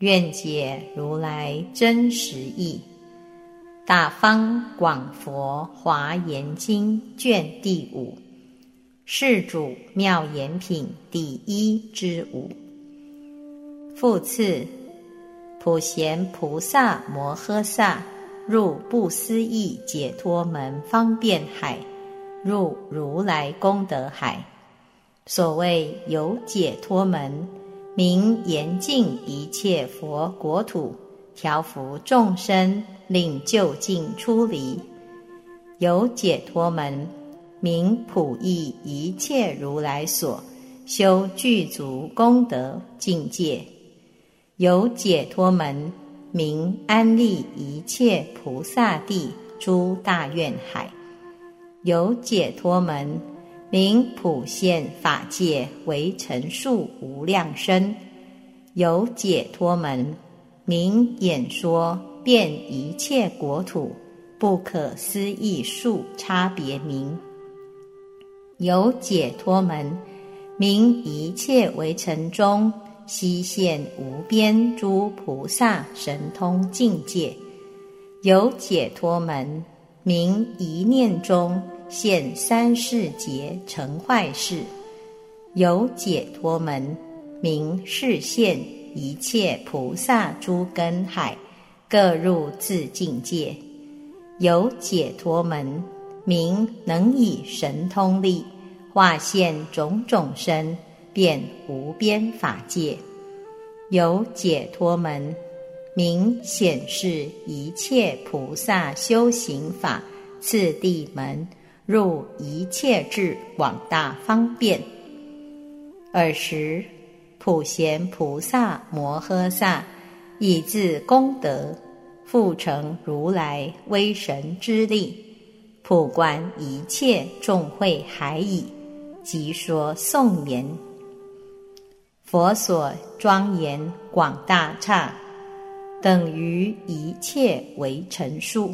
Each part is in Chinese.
愿解如来真实义，《大方广佛华严经》卷第五，世主妙言品第一之五。复次，普贤菩萨摩诃萨入不思议解脱门方便海，入如来功德海。所谓有解脱门。明严净一切佛国土，调伏众生，令究竟出离，有解脱门；明普益一切如来所修具足功德境界，有解脱门；明安利一切菩萨地诸大愿海，有解脱门。名普现法界为陈数无量身，有解脱门，名演说遍一切国土不可思议数差别名，有解脱门，名一切为尘中悉现无边诸菩萨神通境界，有解脱门，名一念中。现三世劫成坏事，有解脱门，名示现一切菩萨诸根海，各入自境界。有解脱门，名能以神通力化现种种身，变无边法界。有解脱门，名显示一切菩萨修行法次第门。入一切智广大方便。尔时，普贤菩萨摩诃萨以自功德复成如来威神之力，普观一切众会海矣，即说颂言：佛所庄严广大刹，等于一切为陈数。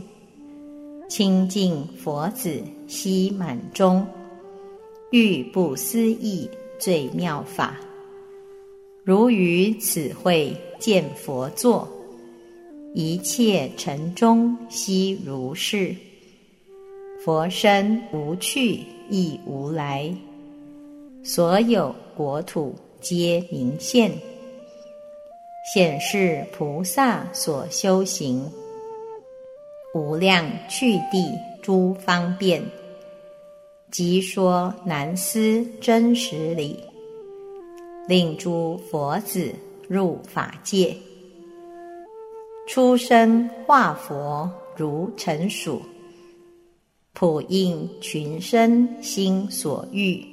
清净佛子悉满中，欲不思议最妙法。如于此会见佛座，一切尘中悉如是。佛身无去亦无来，所有国土皆明现，显示菩萨所修行。无量去地诸方便，即说难思真实理，令诸佛子入法界，出生化佛如尘属，普应群生心所欲，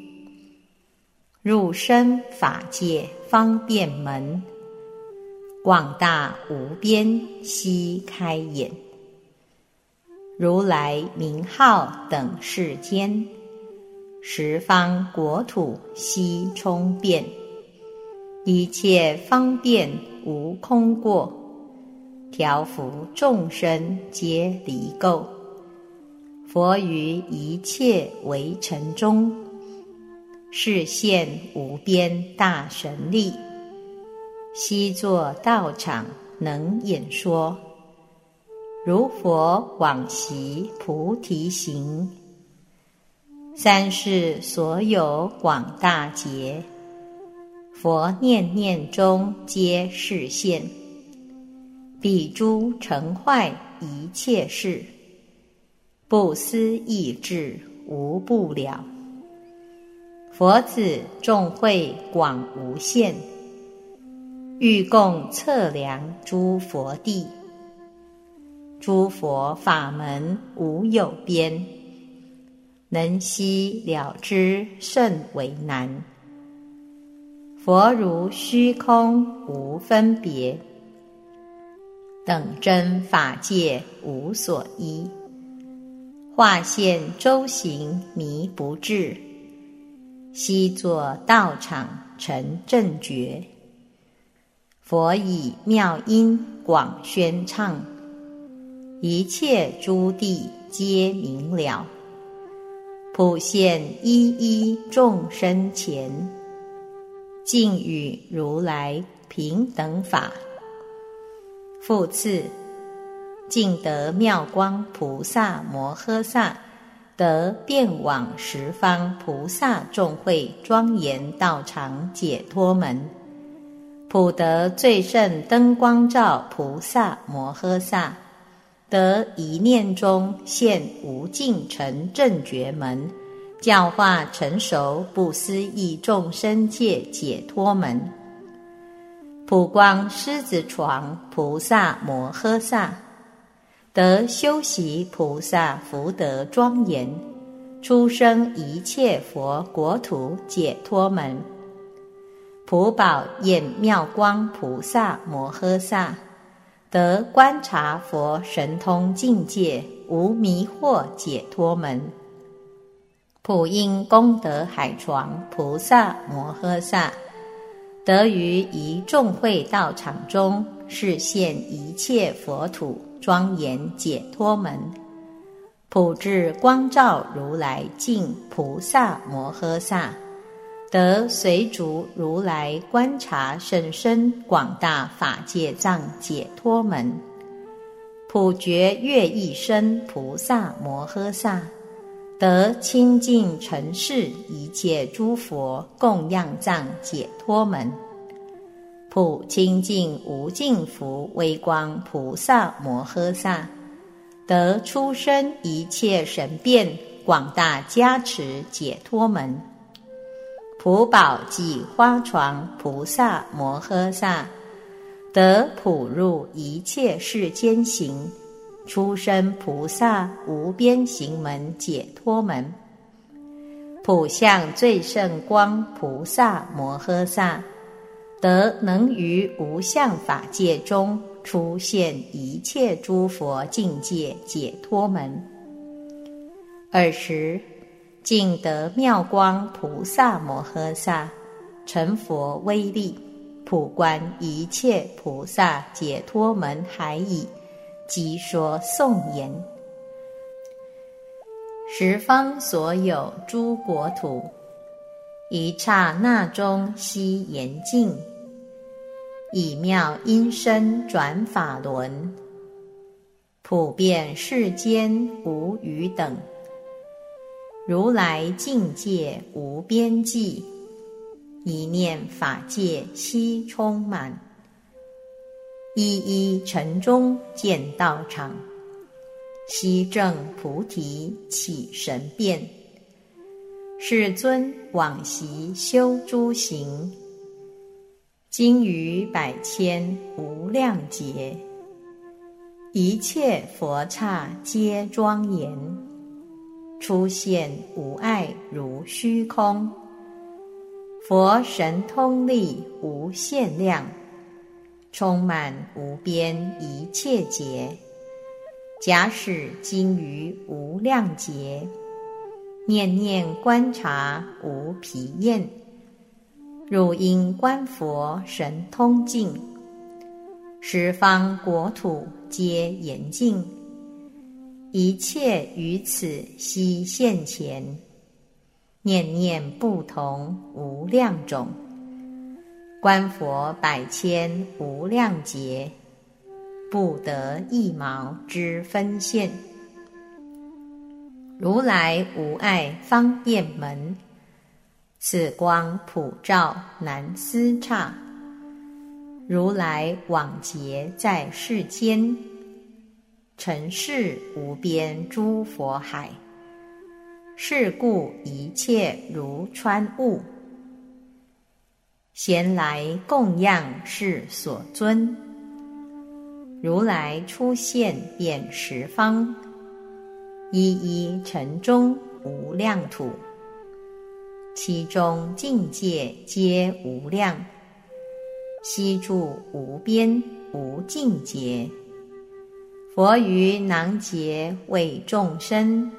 入生法界方便门，广大无边悉开眼。如来名号等世间，十方国土悉充遍，一切方便无空过，调伏众生皆离垢。佛于一切为尘中，示现无边大神力，悉作道场能演说。如佛往昔菩提行，三世所有广大劫，佛念念中皆示现，彼诸成坏一切事，不思议智无不了。佛子众会广无限，欲共测量诸佛地。诸佛法门无有边，能悉了之甚为难。佛如虚空无分别，等真法界无所依。化现周行迷不至，悉作道场成正觉。佛以妙音广宣唱，一切诸地皆明了。普现一一众生前，尽与如来平等法。复次，尽得妙光菩萨摩诃萨，得遍往十方菩萨众会庄严道场解脱门。普得最胜灯光照菩萨摩诃萨。得一念中现无尽成正觉门，教化成熟不思议众生界解脱门。普光狮子床菩萨摩诃萨，得修习菩萨福德庄严，出生一切佛国土解脱门。普宝焰妙光菩萨摩诃萨。得观察佛神通境界无迷惑解脱门，普应功德海床菩萨摩诃萨，得于一众会道场中示现一切佛土庄严解脱门，普智光照如来敬菩萨摩诃萨。得随逐如来观察甚深广大法界藏解脱门，普觉乐一生菩萨摩诃萨，得清净尘世一切诸佛供养藏解脱门，普清净无尽福微光菩萨摩诃萨，得出生一切神变广大加持解脱门。普宝即花床菩萨摩诃萨，得普入一切世间行，出生菩萨无边行门解脱门。普相最胜光菩萨摩诃萨，得能于无相法界中出现一切诸佛境界解脱门。尔时。尽得妙光菩萨摩诃萨成佛威力，普观一切菩萨解脱门海矣，即说颂言：十方所有诸国土，一刹那中悉严净，以妙音声转法轮，普遍世间无余等。如来境界无边际，一念法界悉充满。一一尘中见道场，悉正菩提起神变。世尊往昔修诸行，今于百千无量劫，一切佛刹皆庄严。出现无碍如虚空，佛神通力无限量，充满无边一切劫。假使今于无量劫，念念观察无疲厌，汝应观佛神通境，十方国土皆严净。一切于此悉现前，念念不同无量种，观佛百千无量劫，不得一毛之分现。如来无碍方便门，此光普照难思刹。如来往劫在世间。尘世无边诸佛海，是故一切如穿物。闲来供养是所尊，如来出现遍十方，一一尘中无量土，其中境界皆无量，悉住无边无尽劫。佛于囊劫为众生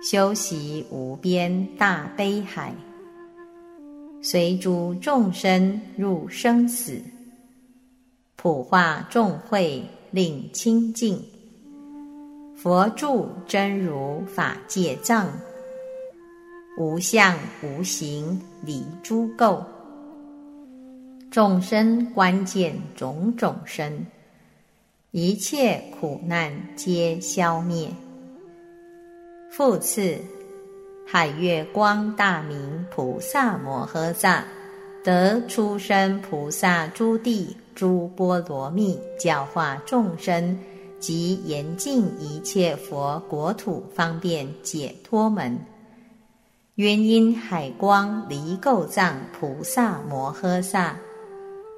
修习无边大悲海，随诸众生入生死，普化众会令清净。佛住真如法界藏，无相无形离诸垢。众生关键种种身。一切苦难皆消灭。复次，海月光大明菩萨摩诃萨得出生菩萨诸地诸波罗蜜，教化众生及严禁一切佛国土方便解脱门。原因海光离垢藏菩萨摩诃萨。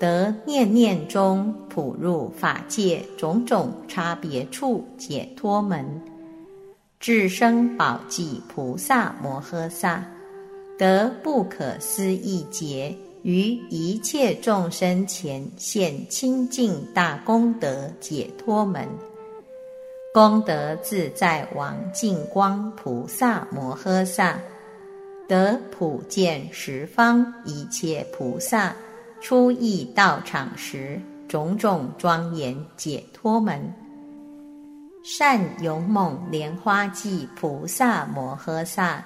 得念念中普入法界种种差别处解脱门，智生宝济菩萨摩诃萨，得不可思议劫于一切众生前现清净大功德解脱门，功德自在王净光菩萨摩诃萨，得普见十方一切菩萨。初意道场时，种种庄严解脱门，善勇猛莲花记菩萨摩诃萨，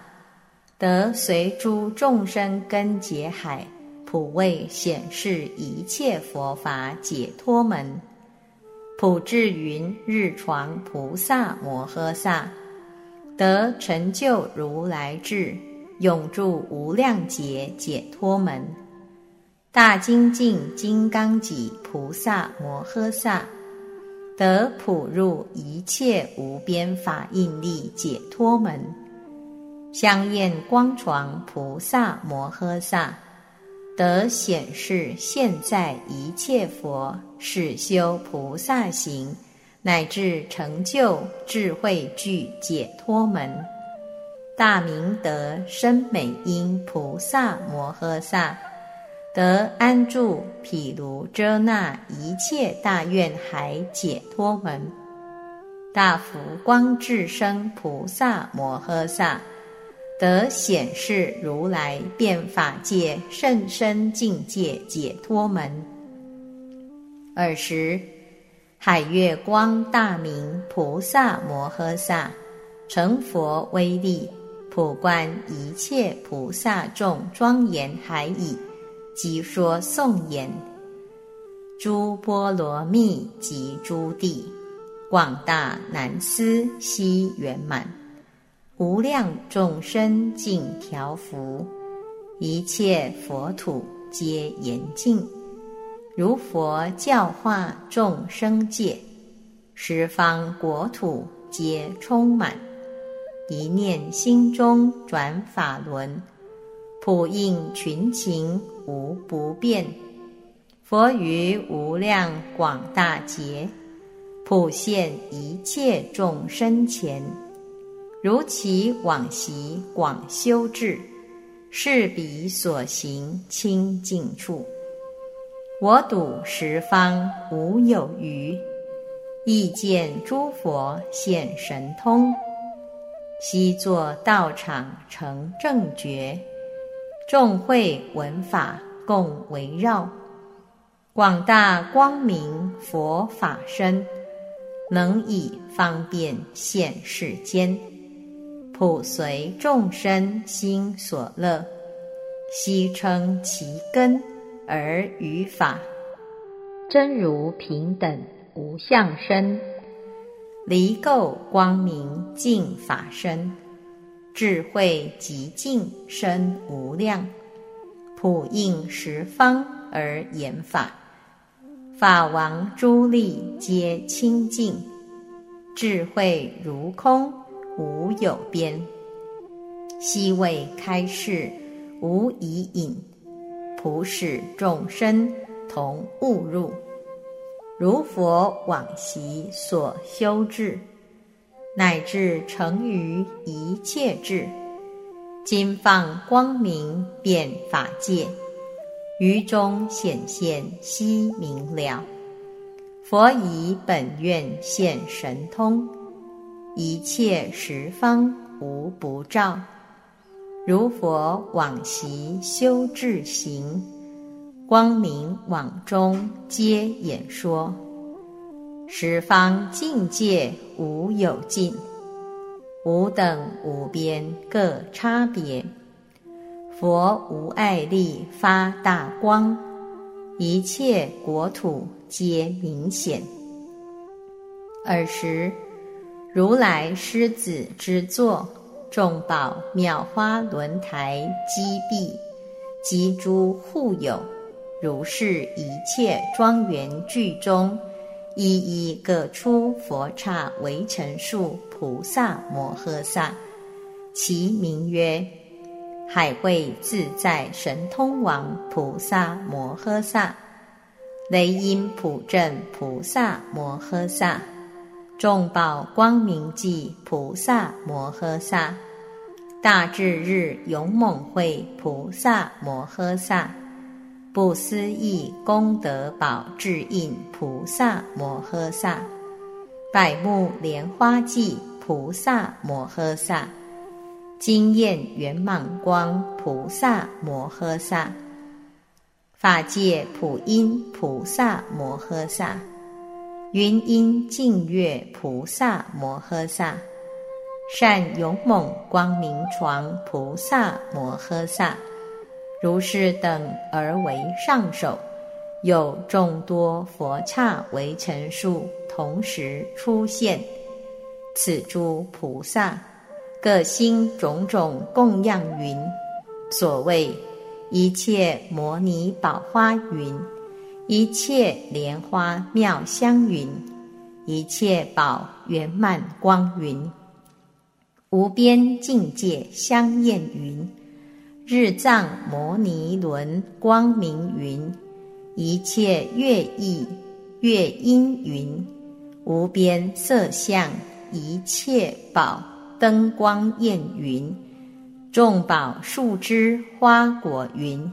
得随诸众生根结海，普为显示一切佛法解脱门，普智云日床菩萨摩诃萨，得成就如来智，永住无量劫解脱门。大精进金刚脊菩萨摩诃萨，得普入一切无边法印力解脱门；香焰光床菩萨摩诃萨，得显示现在一切佛是修菩萨行，乃至成就智慧具解脱门；大明德深美音菩萨摩诃萨。得安住毗卢遮那一切大愿海解脱门，大福光智生菩萨摩诃萨，得显示如来变法界甚深境界解脱门。尔时，海月光大明菩萨摩诃萨，成佛威力，普观一切菩萨众庄严海已。即说颂言：诸波罗蜜及诸地，广大难思悉圆满，无量众生尽调伏，一切佛土皆严净，如佛教化众生界，十方国土皆充满，一念心中转法轮。普应群情无不变，佛于无量广大劫，普现一切众生前，如其往昔广修智，是彼所行清净处。我睹十方无有余，亦见诸佛现神通，悉作道场成正觉。众会闻法共围绕，广大光明佛法身，能以方便现世间，普随众生心所乐，悉称其根而于法，真如平等无相身，离垢光明净法身。智慧极尽深无量，普应十方而言法，法王诸力皆清净，智慧如空无有边，悉为开示无以隐，普使众生同悟入，如佛往昔所修智。乃至成于一切智，今放光明遍法界，于中显现悉明了。佛以本愿现神通，一切十方无不照。如佛往昔修智行，光明往中皆演说。十方境界无有尽，无等无边各差别。佛无碍力发大光，一切国土皆明显。尔时，如来狮子之座，众宝妙花轮台积壁，及诸护有，如是一切庄严具中。一一各出佛刹为成数菩萨摩诃萨，其名曰海会自在神通王菩萨摩诃萨、雷音普正菩萨摩诃萨、众宝光明记菩萨摩诃萨、大智日勇猛会菩萨摩诃萨。不思议功德宝智印菩萨摩诃萨，百目莲花记菩萨摩诃萨，经验圆满光菩萨摩诃萨，法界普音菩萨摩诃萨，云音净月菩萨摩诃萨，善勇猛光明床菩萨摩诃萨。如是等而为上首，有众多佛刹为成数，同时出现。此诸菩萨各心种种供养云，所谓一切摩尼宝花云，一切莲花妙香云，一切宝圆满光云，无边境界香艳云。日藏摩尼轮光明云，一切乐意乐音云，无边色相一切宝灯光焰云，众宝树枝花果云，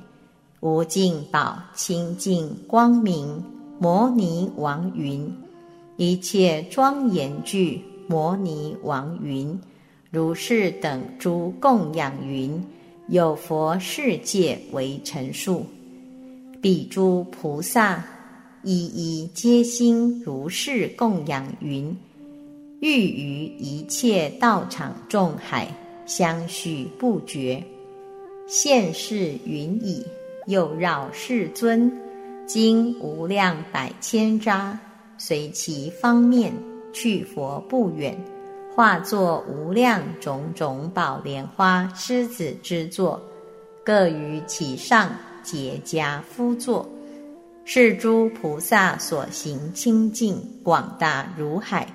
无尽宝清净光明摩尼王云，一切庄严具摩尼王云，如是等诸供养云。有佛世界为陈述，彼诸菩萨一一皆心如是供养云，欲于一切道场众海相续不绝。现世云已，又绕世尊，经无量百千匝，随其方面去佛不远。化作无量种种宝莲花狮子之座，各于其上结跏趺坐。是诸菩萨所行清净广大如海，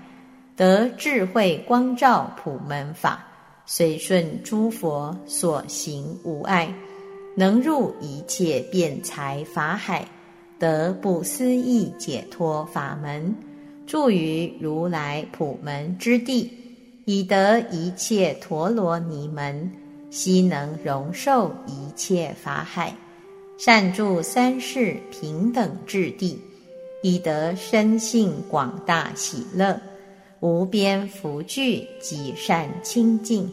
得智慧光照普门法，随顺诸佛所行无碍，能入一切辩才法海，得不思议解脱法门，住于如来普门之地。以得一切陀罗尼门，悉能容受一切法海，善住三世平等智地，以得深性广大喜乐，无边福聚及善清净，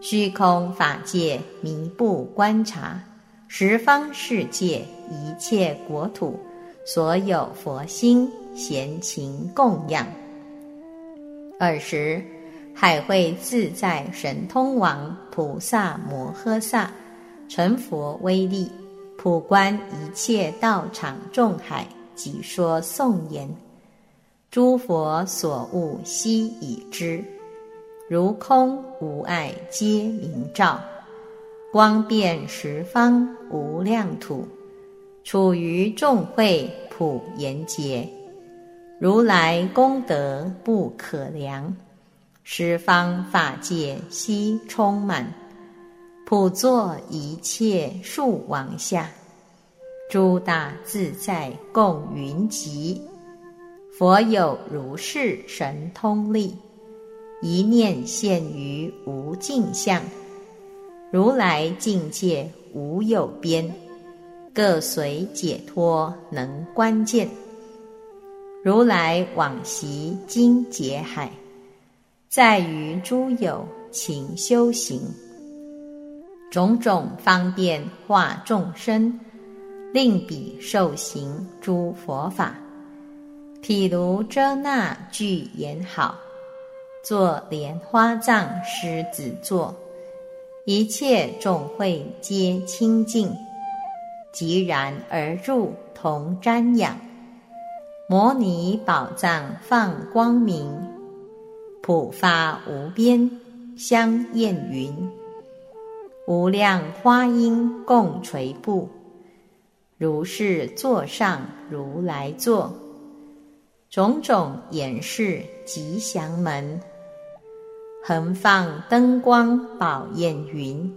虚空法界弥不观察，十方世界一切国土，所有佛心闲情供养。尔时。海会自在神通王菩萨摩诃萨，成佛威力，普观一切道场众海，即说颂言：诸佛所悟悉已知，如空无碍皆明照，光遍十方无量土，处于众会普严劫，如来功德不可量。十方法界悉充满，普作一切树王下，诸大自在共云集。佛有如是神通力，一念现于无尽相，如来境界无有边，各随解脱能观见。如来往昔经劫海，在于诸有勤修行，种种方便化众生，令彼受行诸佛法。譬如遮那具言好，作莲花藏狮子座，一切众会皆清净，即然而入同瞻仰。摩尼宝藏放光明，普发无边香焰云，无量花音共垂布，如是座上如来坐，种种演示吉祥门，横放灯光宝焰云，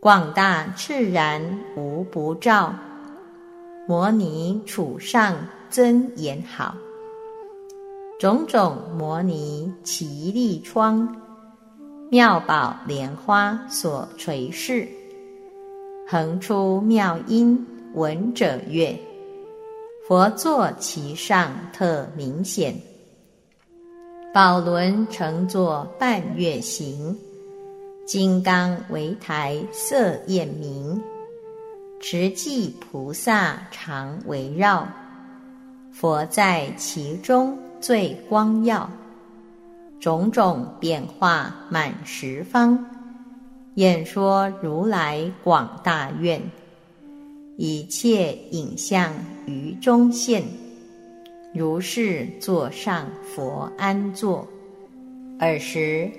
广大炽然无不照，摩尼处上。尊言好，种种摩尼奇丽窗，妙宝莲花所垂饰，横出妙音闻者悦，佛坐其上特明显，宝轮乘坐半月形，金刚为台色艳明，持寂菩萨常围绕。佛在其中最光耀，种种变化满十方，演说如来广大愿，一切影像于中现，如是座上佛安坐。尔时，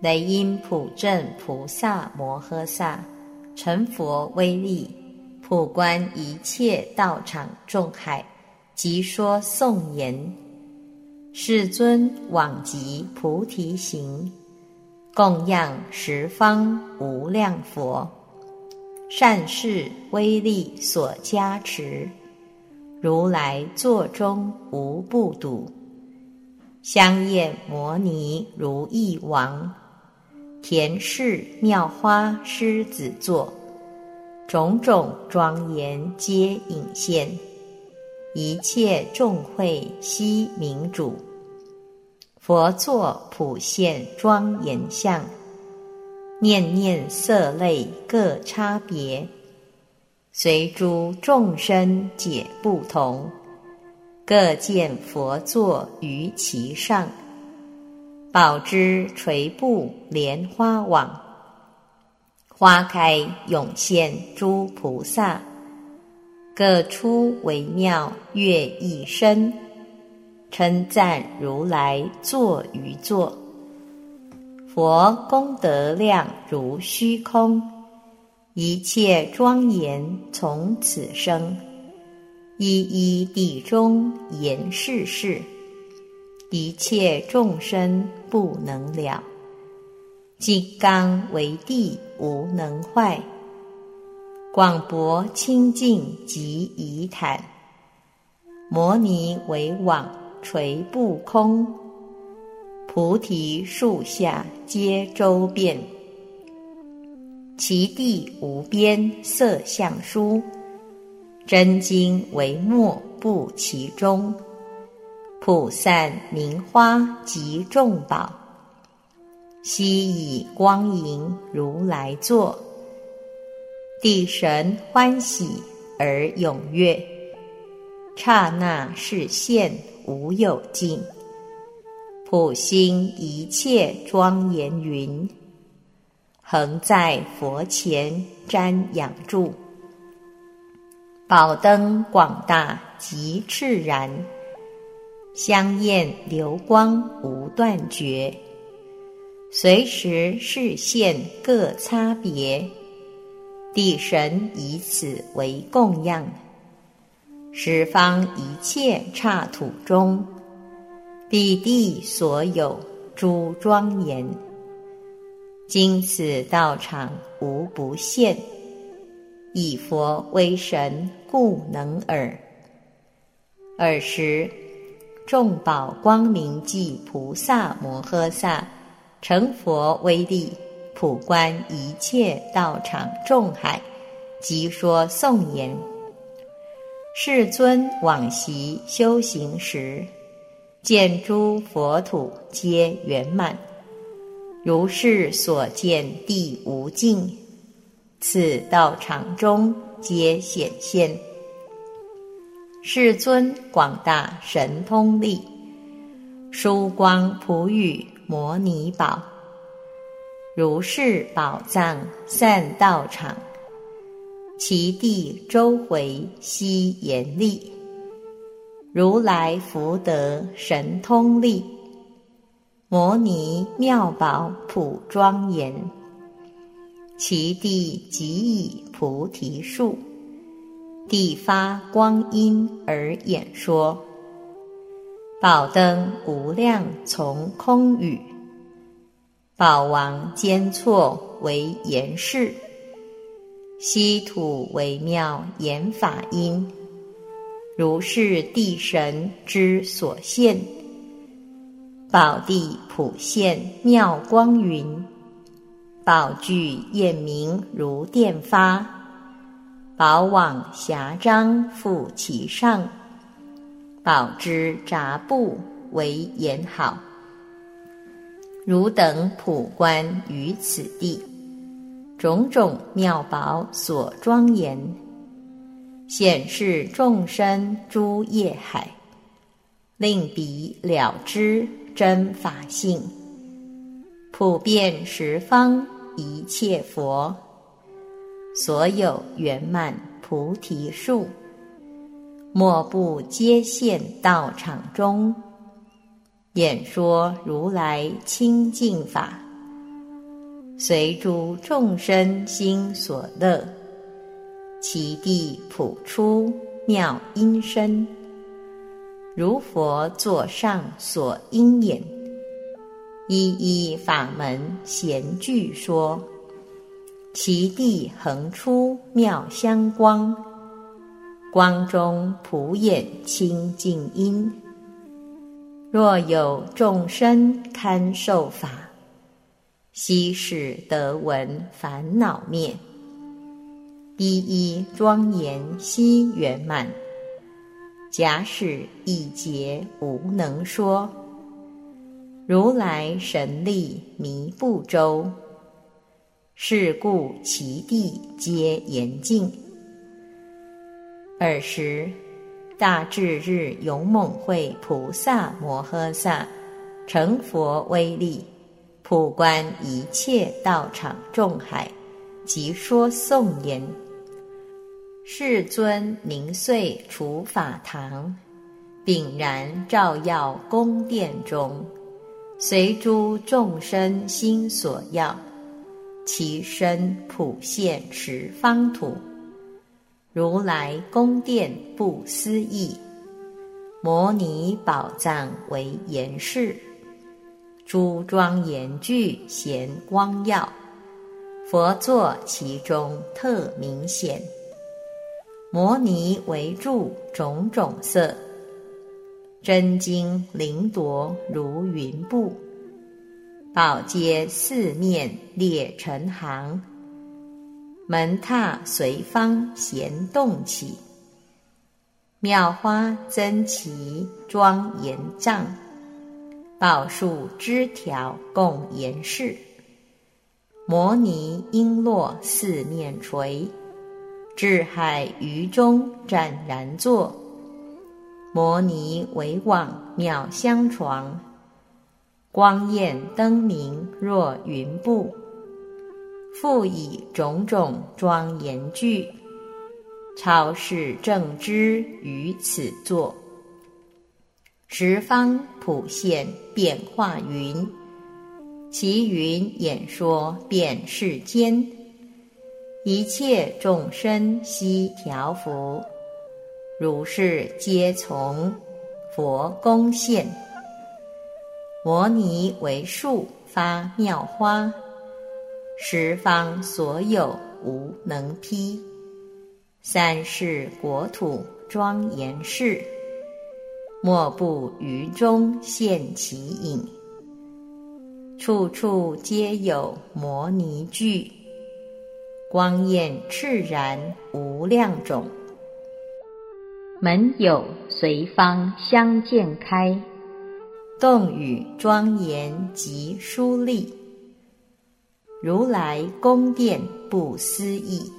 雷音普正菩萨摩诃萨成佛威力，普观一切道场众海。即说颂言：世尊往极菩提行，供养十方无量佛，善事威力所加持，如来座中无不睹。香焰摩尼如意王，田氏妙花狮子座，种种庄严皆隐现。一切众会悉明主，佛作普现庄严相，念念色类各差别，随诸众生解不同，各见佛座于其上，宝之垂布莲花网，花开涌现诸菩萨。各出微妙乐一声，称赞如来坐于座。佛功德量如虚空，一切庄严从此生。一一地中言世事，一切众生不能了。金刚为地无能坏。广博清净及仪坦，摩尼为网垂不空，菩提树下皆周遍，其地无边色相殊，真经为末布其中，普散名花及众宝，悉以光影如来坐。地神欢喜而踊跃，刹那视现无有尽。普心一切庄严云，恒在佛前瞻仰住。宝灯广大极炽然，香焰流光无断绝，随时视现各差别。地神以此为供养，十方一切刹土中，彼地所有诸庄严，今此道场无不现，以佛为神故能耳。尔时，众宝光明际菩萨摩诃萨成佛威力。普观一切道场众海，即说颂言：世尊往昔修行时，见诸佛土皆圆满，如是所见地无尽，此道场中皆显现。世尊广大神通力，殊光普雨摩尼宝，如是宝藏散道场，其地周回悉严厉。如来福德神通力，摩尼妙宝普庄严，其地即以菩提树。地发光阴而演说，宝灯无量从空语，宝王兼错为言示，稀土为妙言法音，如是地神之所现，宝地普现妙光云，宝具焰明如电发。宝网狭张覆其上，宝之札布为言好。汝等普观于此地，种种妙宝所庄严，显示众生诸业海，令彼了知真法性，普遍十方一切佛。所有圆满菩提树，莫不皆现道场中，演说如来清净法，随诸众生心所乐，其地普出妙音声，如佛座上所应演，一一法门闲具说。其地横出妙香光，光中普演清净音。若有众生堪受法，悉使得闻烦恼灭。一一庄严悉圆满，假使一劫无能说。如来神力弥不周。是故其地皆严净。尔时，大智日勇猛会菩萨摩诃萨成佛威力，普观一切道场众海，即说颂言：世尊凝碎除法堂，炳然照耀宫殿中，随诸众生心所要。其身普现十方土，如来宫殿不思议，摩尼宝藏为严饰，诸庄严具显光耀，佛座其中特明显，摩尼为柱种种色，真金灵夺如云布。宝阶四面列成行，门踏随方闲动起。妙花增奇庄严帐，宝树枝条共严饰。摩尼璎珞四面垂，智海于中湛然坐。摩尼为网妙香床。光焰灯明若云布，复以种种庄严具，超世正知于此座。十方普现变化云，其云演说遍世间，一切众生悉调伏，如是皆从佛宫现。摩尼为树发妙花，十方所有无能披。三世国土庄严事，莫不于中现其影。处处皆有摩尼具，光焰炽然无量种。门有随方相见开，洞宇庄严及疏丽。如来宫殿不思议，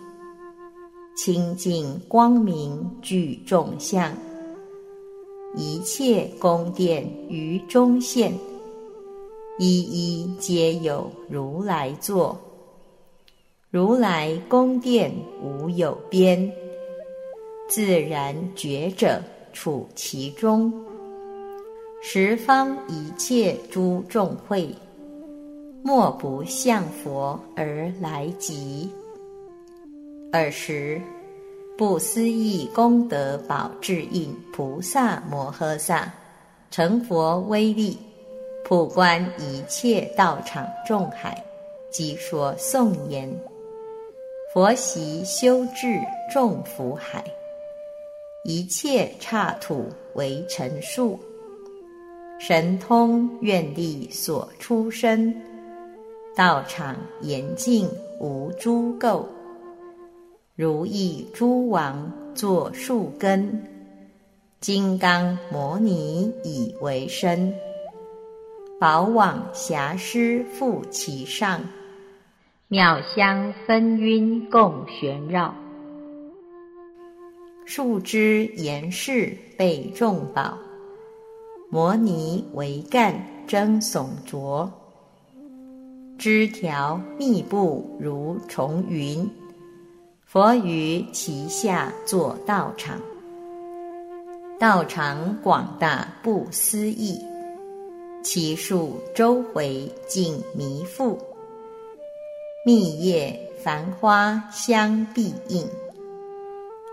清净光明具众相。一切宫殿于中现，一一皆有如来坐。如来宫殿无有边，自然觉者处其中。十方一切诸众会，莫不向佛而来集。尔时。不思议功德宝智印菩萨摩诃萨，成佛威力，普观一切道场众海，即说颂言：佛习修治众福海，一切刹土为尘数，神通愿力所出身，道场严净无诸垢。如意诸王作树根，金刚摩尼以为身，宝网霞施覆其上，妙香纷晕共旋绕，树枝严饰被众宝，摩尼为干争耸卓，枝条密布如重云。佛于其下作道场，道场广大不思议，其树周回尽弥覆，密叶繁花相必应，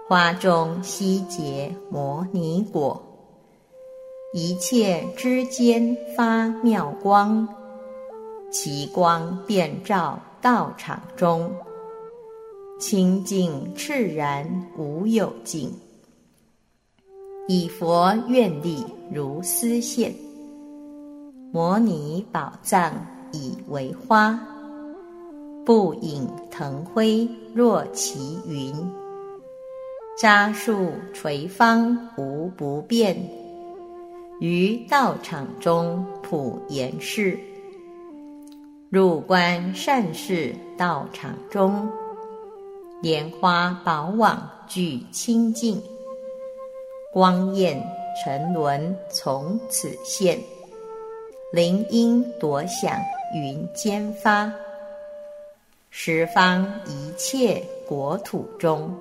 花中悉结摩尼果，一切之间发妙光，其光遍照道场中。清净赤然无有尽，以佛愿力如丝线，摩尼宝藏以为花，不影腾辉若其云，扎树垂芳无不变，于道场中普严饰，入观善事道场中。莲花宝网具清净，光焰沉沦从此现，铃音夺响云间发，十方一切国土中，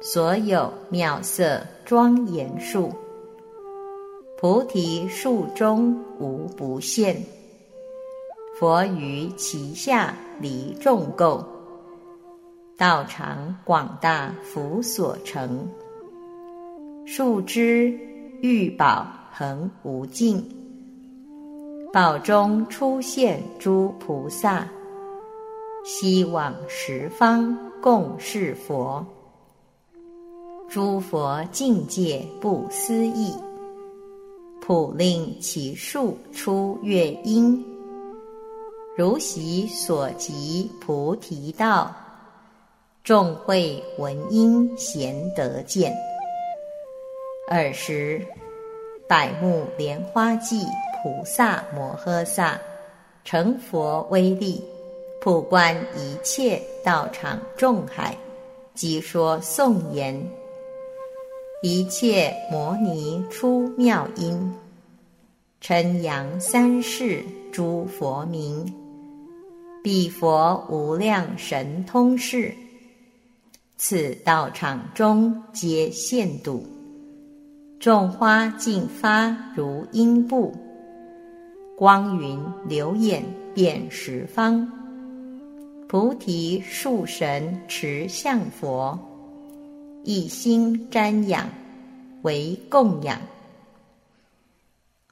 所有妙色庄严树，菩提树中无不现，佛于其下离众垢。道场广大，福所成；树枝玉宝恒无尽，宝中出现诸菩萨，希往十方共是佛。诸佛境界不思议，普令其树出月音，如习所及菩提道。众会闻音贤得见，尔时百目莲花记菩萨摩诃萨成佛威力，普观一切道场众海，即说颂言：一切摩尼出妙音，称扬三世诸佛名，彼佛无量神通事。此道场中皆现睹，众花尽发如阴部，光云流眼遍十方。菩提树神持相佛，一心瞻仰为供养。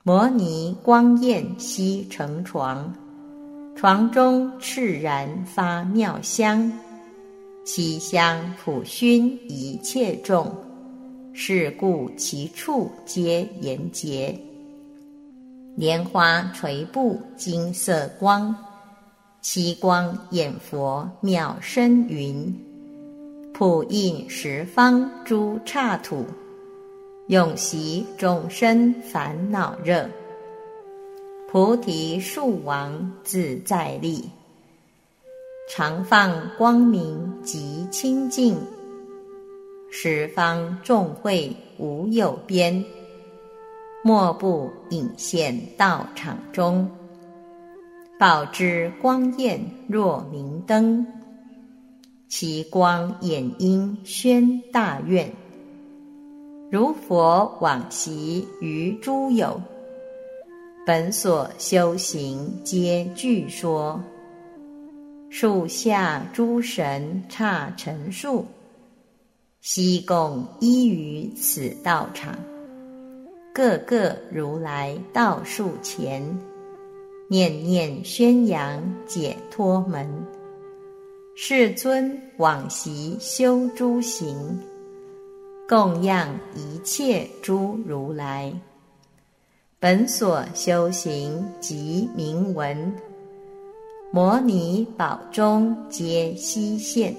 摩尼光焰悉成床，床中炽然发妙香。其香普熏一切众，是故其处皆严洁。莲花垂布金色光，其光眼佛妙身云，普映十方诸刹土，永习众生烦恼热。菩提树王自在立，常放光明极清净，十方众会无有边，莫不隐现道场中。宝之光焰若明灯，其光眼应宣大愿。如佛往昔于诸有。本所修行皆具说，树下诸神刹陈述，悉共依于此道场，个个如来道树前，念念宣扬解脱门。世尊往昔修诸行，供养一切诸如来。本所修行即名闻，摩尼宝中皆悉现，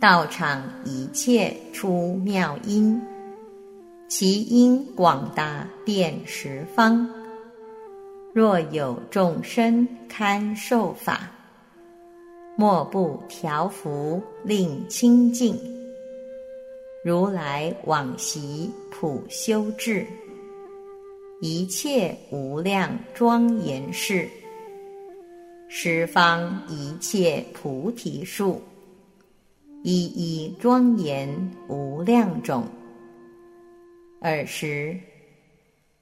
道场一切出妙音，其音广大遍十方。若有众生堪受法，莫不调伏令清净。如来往昔普修智。一切无量庄严事，十方一切菩提树，一一庄严无量种。尔时，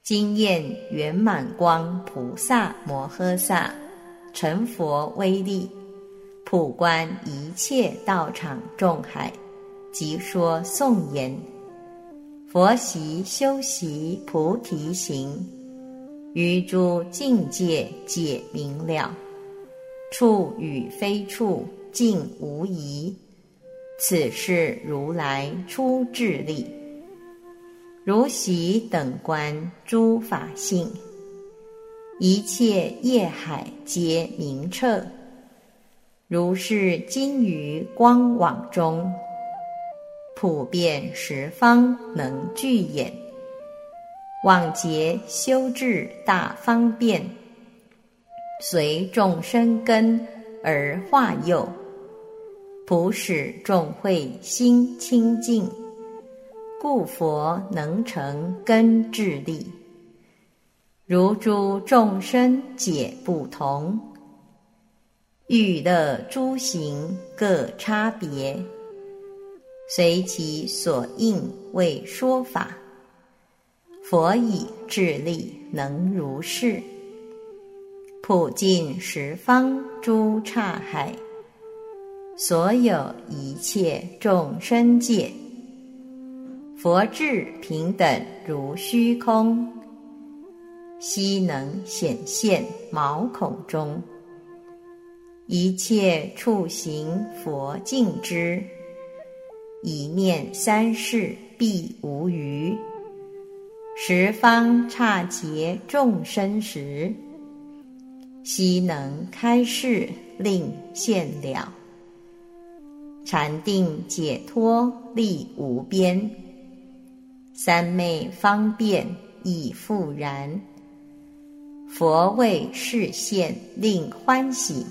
经验圆满光菩萨摩诃萨成佛威力，普观一切道场众海，即说颂言。佛习修习菩提行，于诸境界解明了，处与非处尽无疑。此是如来出智力，如习等观诸法性，一切业海皆明彻，如是金鱼光网中。普遍十方能具眼，往劫修治大方便，随众生根而化佑，普使众会心清净，故佛能成根智力。如诸众生解不同，欲乐诸行各差别。随其所应为说法，佛以智力能如是，普尽十方诸刹海，所有一切众生界，佛智平等如虚空，悉能显现毛孔中，一切处行佛净之。一念三世必无余，十方刹劫众生时，悉能开示令现了。禅定解脱力无边，三昧方便亦复然。佛为示现令欢喜，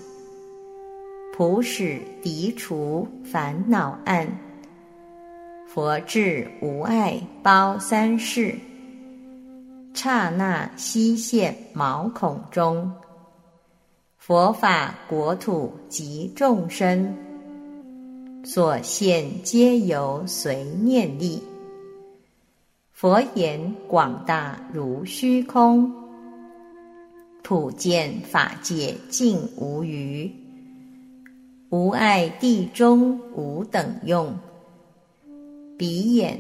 普使涤除烦恼暗。佛智无碍包三世，刹那悉现毛孔中。佛法国土及众生，所现皆由随念力。佛言广大如虚空，普见法界尽无余，无碍地中无等用。鼻眼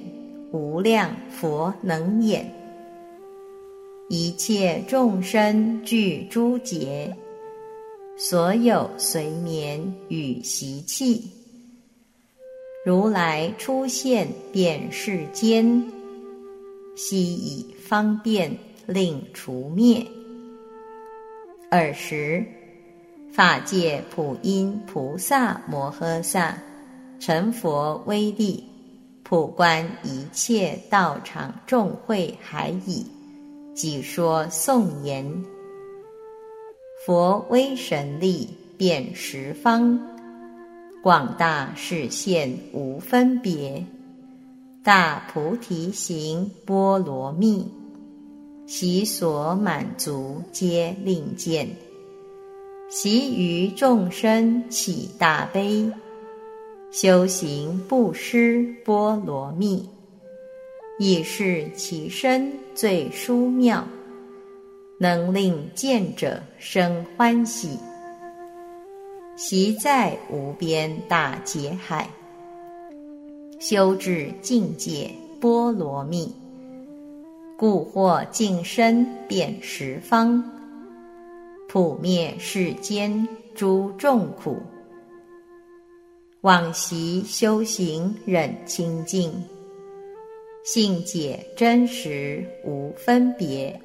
无量佛能眼，一切众生具诸劫，所有随眠与习气，如来出现遍世间，悉以方便令除灭。尔时，法界普音菩萨摩诃萨成佛威力。普观一切道场众会海已，即说颂言：佛威神力遍十方，广大视线无分别，大菩提行波罗蜜，其所满足皆令见，习于众生起大悲。修行不施波罗蜜，亦是其身最殊妙，能令见者生欢喜。习在无边大劫海，修至境界波罗蜜，故获净身遍十方，普灭世间诸众苦。往昔修行忍清净，性解真实无分别。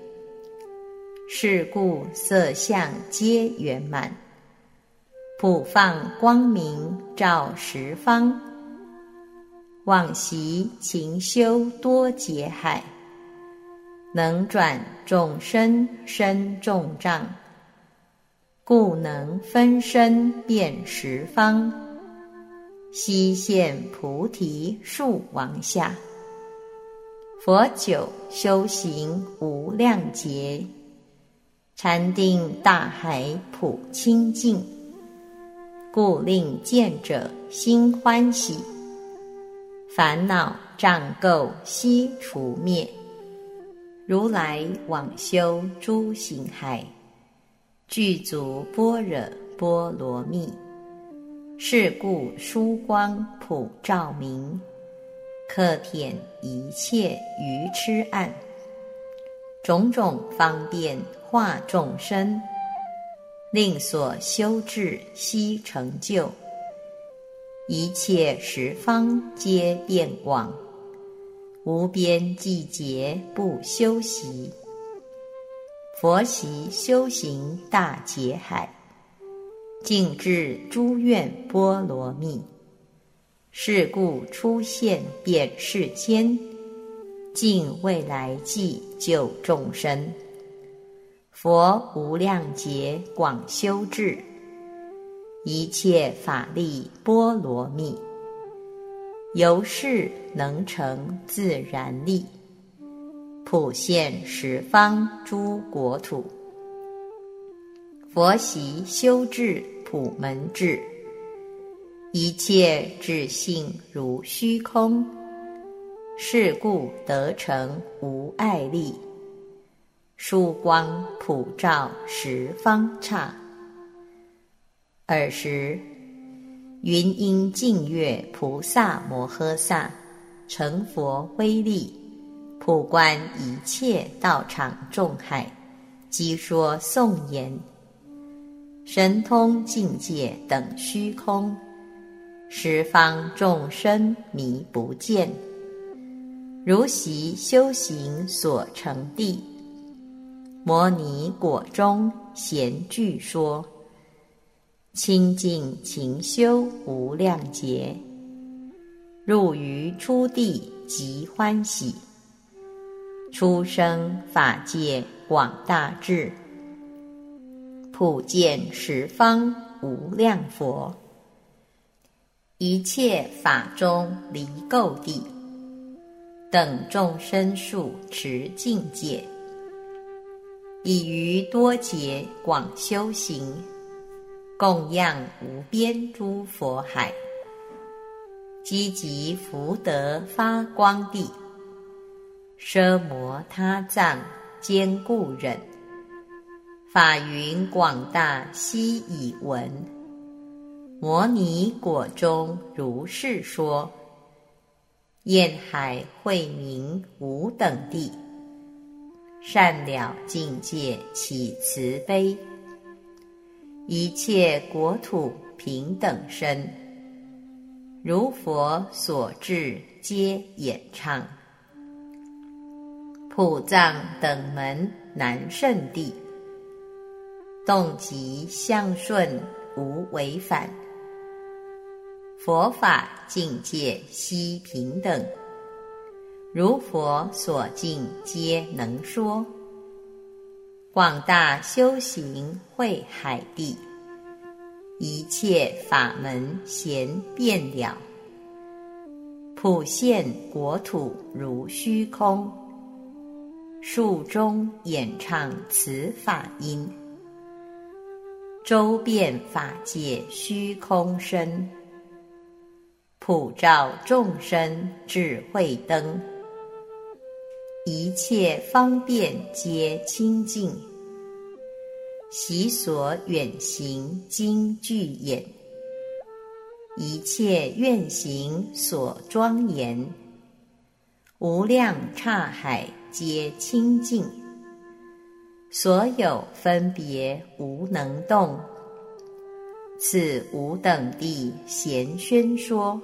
是故色相皆圆满，普放光明照十方。往昔勤修多劫海，能转众生身重障，故能分身遍十方。悉现菩提树王下，佛久修行无量劫，禅定大海普清净，故令见者心欢喜，烦恼障垢悉除灭。如来往修诸行海，具足般若波罗蜜。是故殊光普照明，可舔一切愚痴暗，种种方便化众生，令所修智悉成就，一切十方皆遍广，无边际劫不修习，佛习修行大劫海。尽至诸愿波罗蜜，是故出现遍世间，尽未来际救众生。佛无量劫广修智，一切法力波罗蜜，由是能成自然力，普现十方诸国土。佛习修智。普门智，一切智性如虚空，是故得成无碍力。殊光普照十方刹。尔时，云音净月菩萨摩诃萨成佛威力，普观一切道场众海，即说颂言。神通境界等虚空，十方众生迷不见。如习修行所成地，摩尼果中闲具说，清净勤修无量劫，入于初地即欢喜，出生法界广大智。普见十方无量佛，一切法中离垢地，等众生数持境界，已于多劫广修行，供养无边诸佛海，积集福德发光地，奢摩他藏坚固忍。法云广大悉已闻，摩尼果中如是说。焰海慧明无等地，善了境界起慈悲，一切国土平等身，如佛所至皆演唱。普藏等门难胜地。动极相顺无违反，佛法境界悉平等，如佛所尽皆能说。广大修行会海地，一切法门咸遍了，普现国土如虚空，树中演唱此法音，周遍法界虚空身，普照众生智慧灯。一切方便皆清净，习所远行经具眼，一切愿行所庄严，无量刹海皆清净，所有分别无能动，此无等地闲宣说，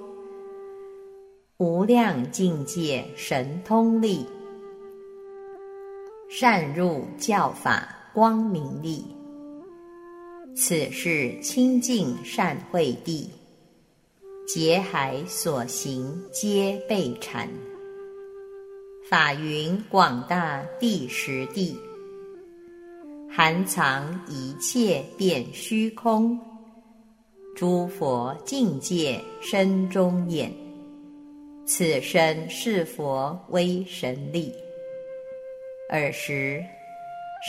无量境界神通力。善入教法光明力，此是清净善慧地，劫海所行皆被禅。法云广大第十地，含藏一切遍虚空，诸佛境界身中眼，此身是佛威神力。尔时，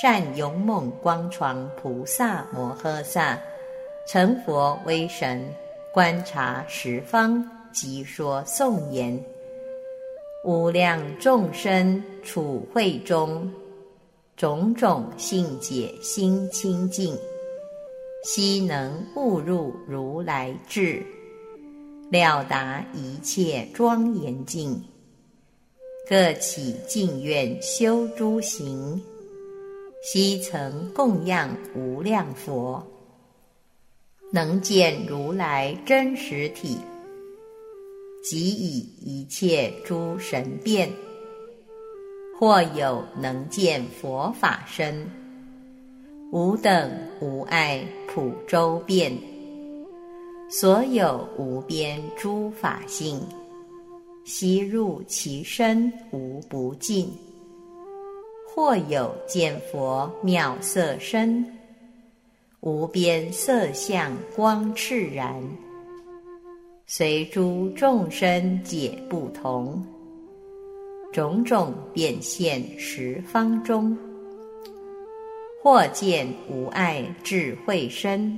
善勇猛光床菩萨摩诃萨成佛威神，观察十方，即说颂言：无量众生处会中，种种性解心清净，悉能悟入如来智，了达一切庄严境。各起净愿修诸行，悉曾供养无量佛，能见如来真实体，即以一切诸神变，或有能见佛法身，无等无碍普周遍，所有无边诸法性。悉入其身无不尽，或有见佛妙色身，无边色相光炽然，随诸众生解不同，种种变现十方中，或见无碍智慧身，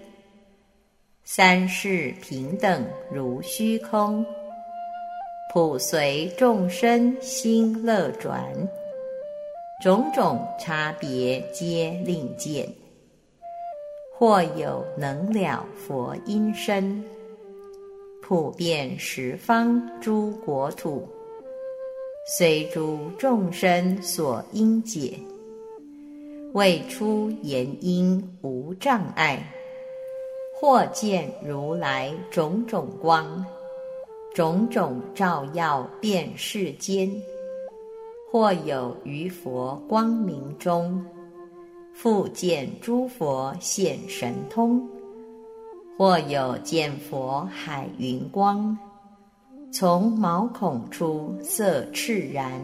三世平等如虚空。普随众生心乐转，种种差别皆令见。或有能了佛音声，普遍十方诸国土，随诸众生所应解，未出言音无障碍。或见如来种种光。种种照耀遍世间，或有于佛光明中，复见诸佛现神通；或有见佛海云光，从毛孔出色炽然，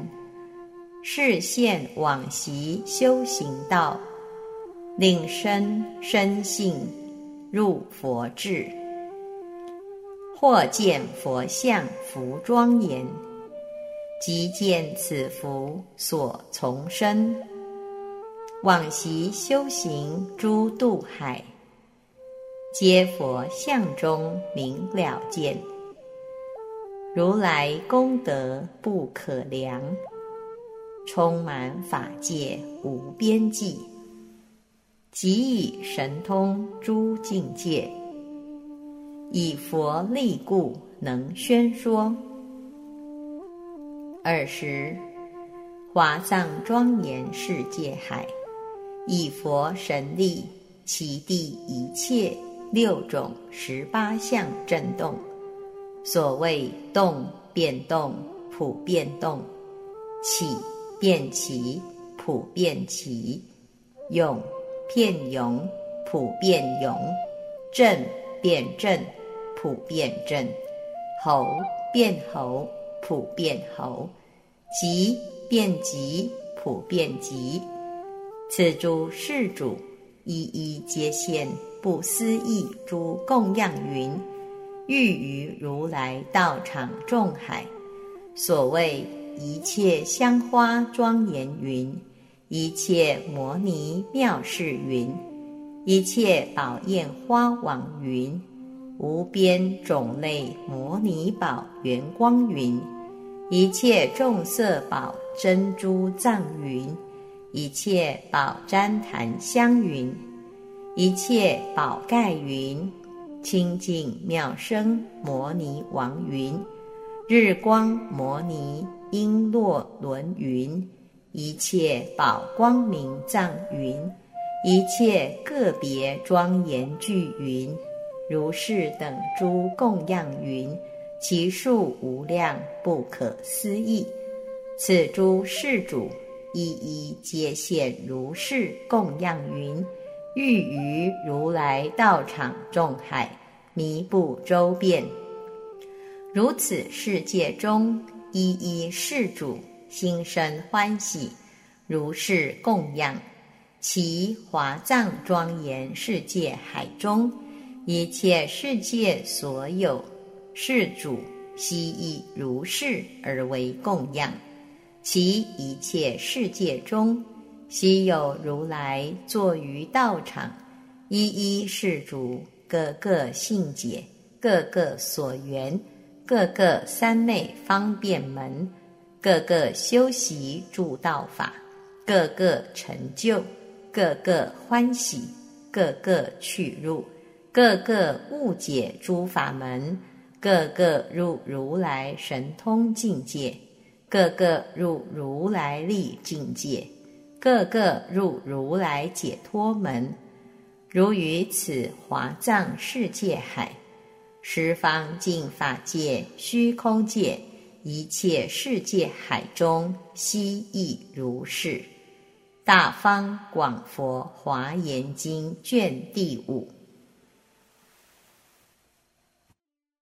视线往昔修行道，令身身性入佛智。或见佛像服庄严，即见此福所从生，往昔修行诸渡海，皆佛像中明了见。如来功德不可量，充满法界无边际，即以神通诸境界。以佛力故，能宣说。尔时，华藏庄严世界海，以佛神力，其地一切六种十八相震动。所谓动变动，普变动；起变起，普变起；涌变涌，普变涌；震变震。普遍正猴变猴，普变猴；急变急，普变急。此诸事主一一皆现不思议诸供养云，欲于如来道场众海。所谓一切香花庄严云，一切摩尼妙事云，一切宝焰花网云，无边种类摩尼宝圆光云，一切众色宝珍珠藏云，一切宝旃檀香云。一切宝盖云，清净妙声摩尼王云，日光摩尼璎珞轮云，一切宝光明藏云，一切个别庄严具云，如是等诸供养云，其数无量不可思议。此诸世主一一皆现如是供养云。欲于如来道场众海弥不周遍，如此世界中一一世主心生欢喜，如是供养其华藏庄严世界海中一切世界所有世主悉以如是而为供养，其一切世界中。昔有如来坐于道场，一一世主，各个信解，各个所缘，各个三昧方便门，各个修习诸道法，各个成就，各个欢喜，各个去入，各个误解诸法门，各个入如来神通境界，各个入如来力境界。个个入如来解脱门，如于此华藏世界海，十方净法界、虚空界一切世界海中，悉亦如是。大方广佛华严经卷第五。